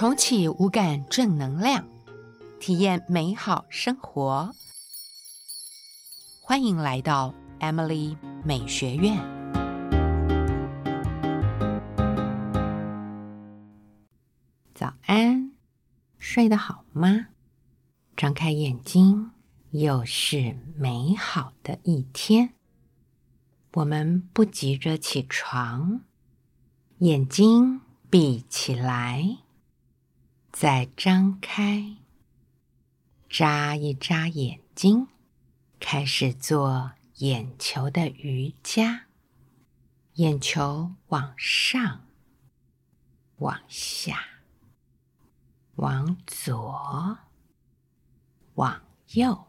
重启无感正能量，体验美好生活。欢迎来到 Emily 美学院。早安，睡得好吗？张开眼睛，又是美好的一天。我们不急着起床，眼睛闭起来，再张开，眨一眨眼睛，开始做眼球的瑜伽。眼球往上，往下，往左，往右，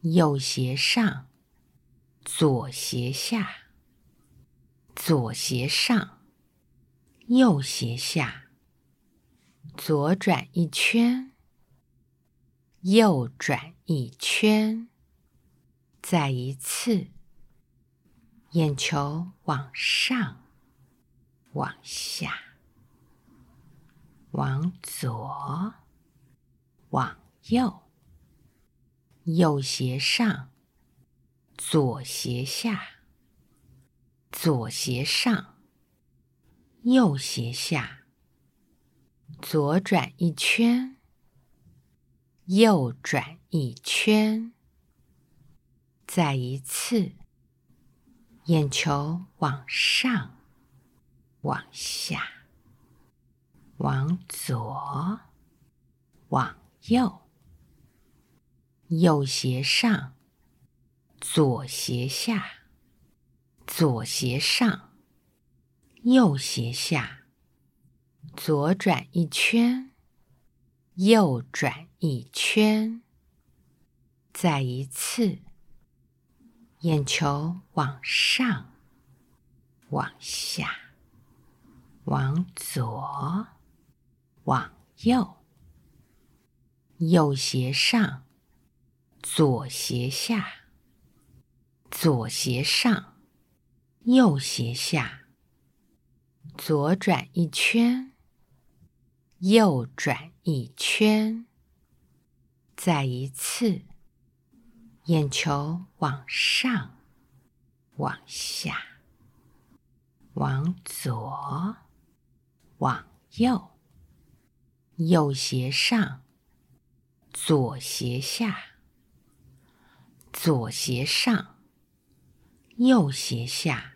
右斜上。左斜下，左斜上，右斜下，左转一圈，右转一圈，再一次，眼球往上，往下，往左，往右，右斜上。左斜下，左斜上，右斜下，左转一圈，右转一圈，再一次，眼球往上，往下，往左，往右，右斜上。左斜下，左斜上，右斜下，左转一圈，右转一圈，再一次，眼球往上，往下，往左，往右，右斜上，左斜下。左斜上，右斜下，左转一圈，右转一圈，再一次，眼球往上，往下，往左，往右，右斜上，左斜下，左斜上。右斜下，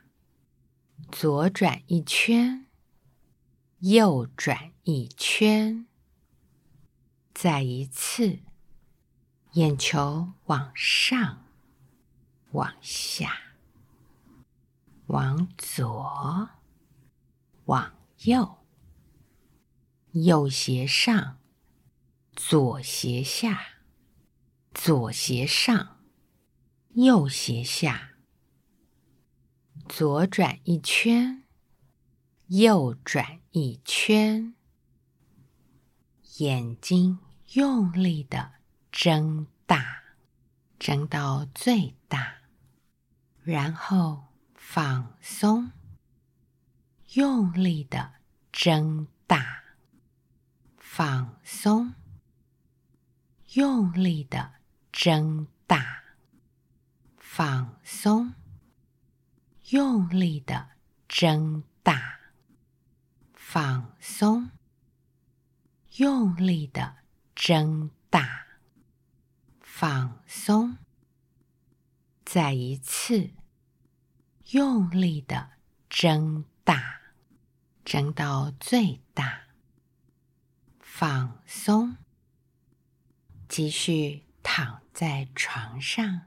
左转一圈，右转一圈，再一次，眼球往上，往下，往左，往右，右斜上，左斜下，左斜上，右斜下。左转一圈，右转一圈，眼睛用力的睁大，睁到最大，然后放松，用力的睁大，放松，用力的睁大，放松。用力的睁大，放松。用力的睁大，放松。再一次，用力的睁大，睁到最大，放松。继续躺在床上，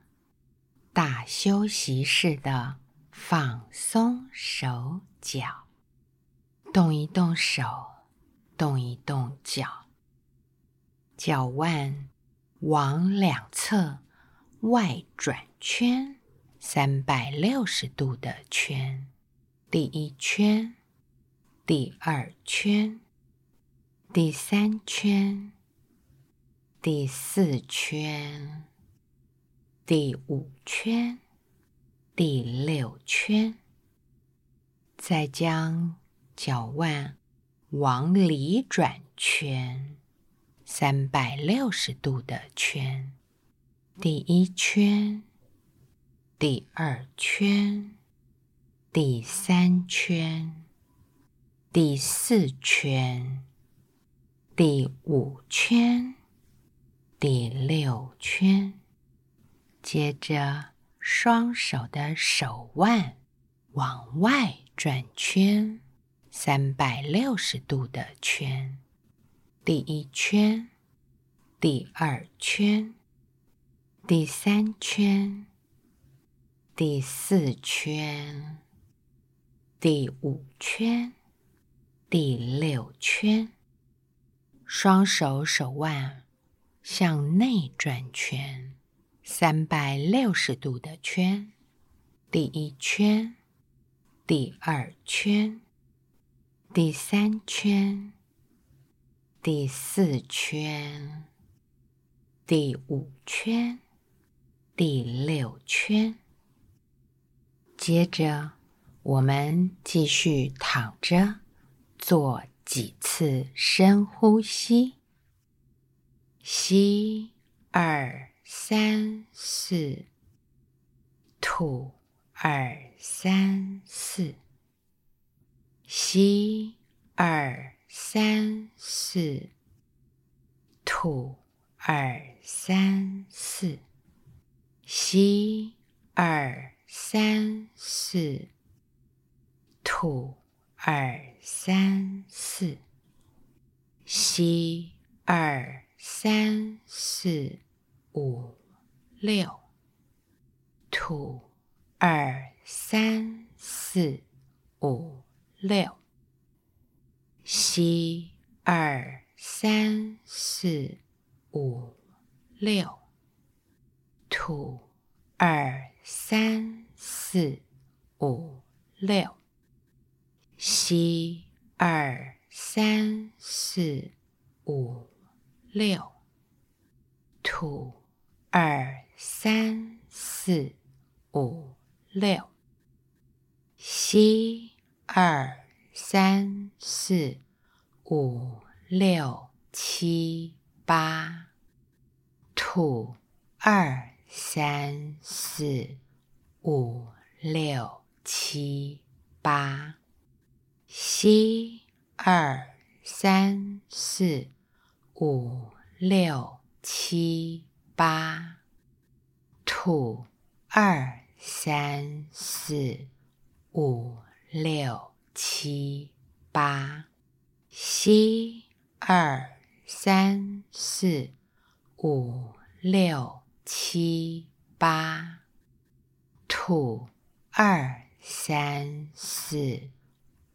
大休息室的。放松手脚，动一动手，动一动脚，脚腕往两侧外转圈，三百六十度的圈。第一圈，第二圈，第三圈，第四圈，第五圈。第六圈，再将脚腕往里转圈，三百六十度的圈。第一圈，第二圈，第三圈，第四圈，第五圈，第六圈。接着，双手的手腕往外转圈。三百六十度的圈，第一圈，第二圈，第三圈，第四圈，第五圈，第六圈。双手手腕向内转圈，三百六十度的圈，第一圈，第二圈。第三圈，第四圈，第五圈，第六圈。接着，我们继续躺着，做几次深呼吸。吸二三四，吐二三四。吸二三四，吐二三四，吸二三四，吐二三四，吸二三四五六，吐二三四五。六，吸二三四五六，吐二三四五六，吸二三四五六，吐二三四五六，吸。二三四五六七八，吐二三四五六七八，吸二三四五六七八，吐二三四五。六七八，吸二三四五六七八，吐二三四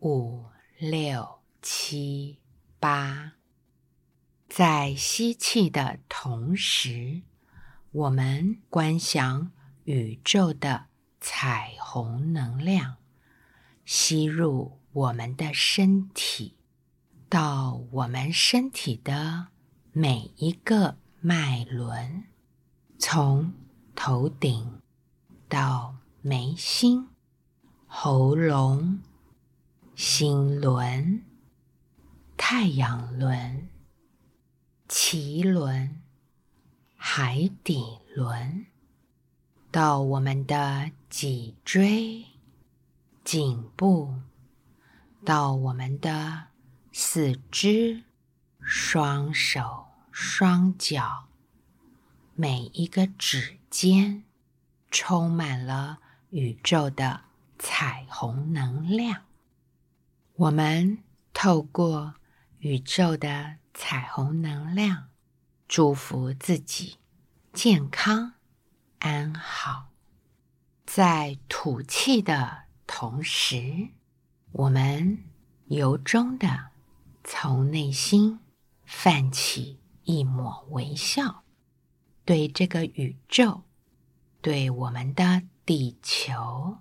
五六七八。在吸气的同时，我们观想宇宙的彩虹能量。吸入我们的身体，到我们身体的每一个脉轮，从头顶到眉心、喉咙、心轮、太阳轮、脐轮、海底轮，到我们的脊椎。颈部到我们的四肢、双手、双脚，每一个指尖充满了宇宙的彩虹能量。我们透过宇宙的彩虹能量，祝福自己健康安好，在吐气的。同时，我们由衷的从内心泛起一抹微笑，对这个宇宙，对我们的地球，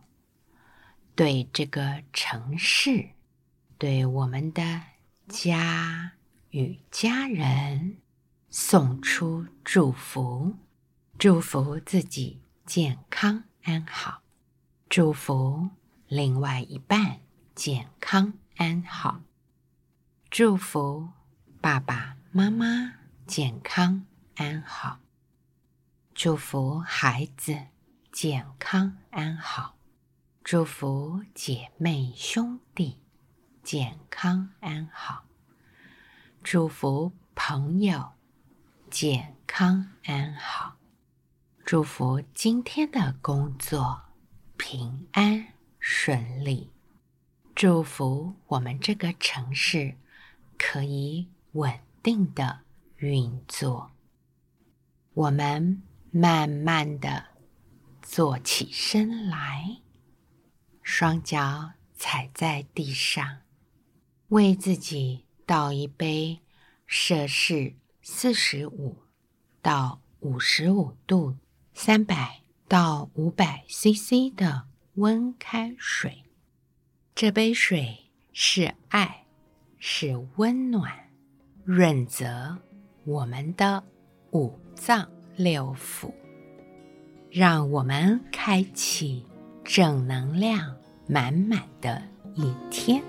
对这个城市，对我们的家与家人，送出祝福，祝福自己健康安好，祝福。另外一半健康安好，祝福爸爸妈妈健康安好，祝福孩子健康安好，祝福姐妹兄弟健康安好，祝福朋友健康安好，祝福今天的工作平安。顺利。祝福我们这个城市可以稳定的运作。我们慢慢的坐起身来，双脚踩在地上，为自己倒一杯摄氏四十五到五十五度、三百到五百 CC 的温开水。这杯水是爱，是温暖，润泽我们的五脏六腑，让我们开启正能量满满的一天。